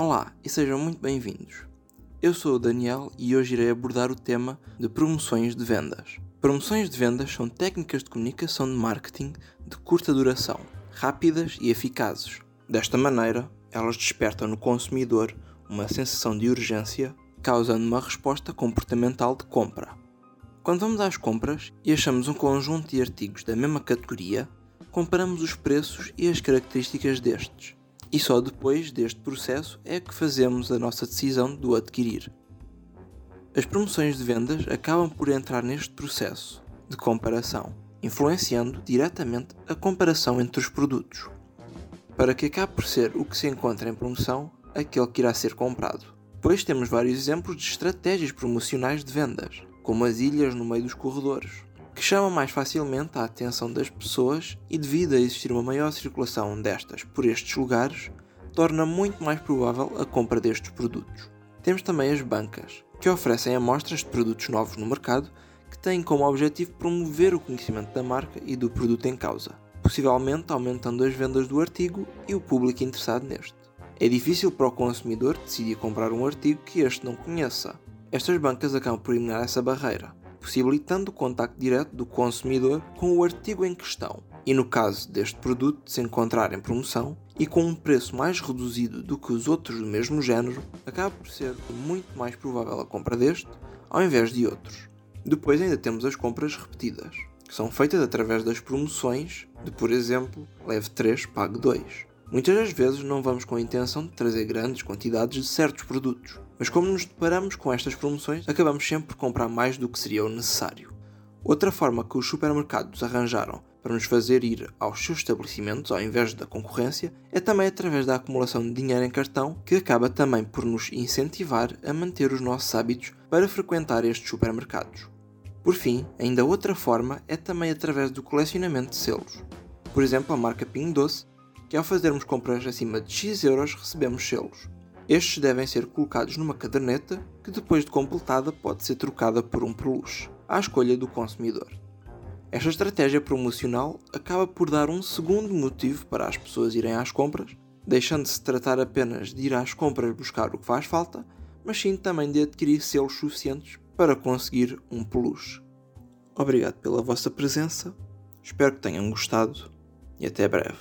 Olá e sejam muito bem-vindos. Eu sou o Daniel e hoje irei abordar o tema de promoções de vendas. Promoções de vendas são técnicas de comunicação de marketing de curta duração, rápidas e eficazes. Desta maneira, elas despertam no consumidor uma sensação de urgência, causando uma resposta comportamental de compra. Quando vamos às compras e achamos um conjunto de artigos da mesma categoria, comparamos os preços e as características destes e só depois deste processo é que fazemos a nossa decisão de o adquirir. As promoções de vendas acabam por entrar neste processo de comparação, influenciando diretamente a comparação entre os produtos, para que acabe por ser o que se encontra em promoção aquele que irá ser comprado. Depois temos vários exemplos de estratégias promocionais de vendas, como as ilhas no meio dos corredores, que chama mais facilmente a atenção das pessoas e, devido a existir uma maior circulação destas por estes lugares, torna muito mais provável a compra destes produtos. Temos também as bancas, que oferecem amostras de produtos novos no mercado que têm como objetivo promover o conhecimento da marca e do produto em causa, possivelmente aumentando as vendas do artigo e o público interessado neste. É difícil para o consumidor decidir comprar um artigo que este não conheça. Estas bancas acabam por eliminar essa barreira, possibilitando o contacto direto do consumidor com o artigo em questão e, no caso deste produto se encontrar em promoção e com um preço mais reduzido do que os outros do mesmo género, acaba por ser muito mais provável a compra deste ao invés de outros. Depois ainda temos as compras repetidas, que são feitas através das promoções de, por exemplo, leve 3, pague 2. Muitas das vezes não vamos com a intenção de trazer grandes quantidades de certos produtos, mas como nos deparamos com estas promoções, acabamos sempre por comprar mais do que seria o necessário. Outra forma que os supermercados arranjaram para nos fazer ir aos seus estabelecimentos ao invés da concorrência é também através da acumulação de dinheiro em cartão, que acaba também por nos incentivar a manter os nossos hábitos para frequentar estes supermercados. Por fim, ainda outra forma é também através do colecionamento de selos. Por exemplo, a marca Pingo Doce que ao fazermos compras acima de X euros recebemos selos. Estes devem ser colocados numa caderneta que depois de completada pode ser trocada por um peluche, à escolha do consumidor. Esta estratégia promocional acaba por dar um segundo motivo para as pessoas irem às compras, deixando-se tratar apenas de ir às compras buscar o que faz falta, mas sim também de adquirir selos suficientes para conseguir um peluche. Obrigado pela vossa presença, espero que tenham gostado e até breve.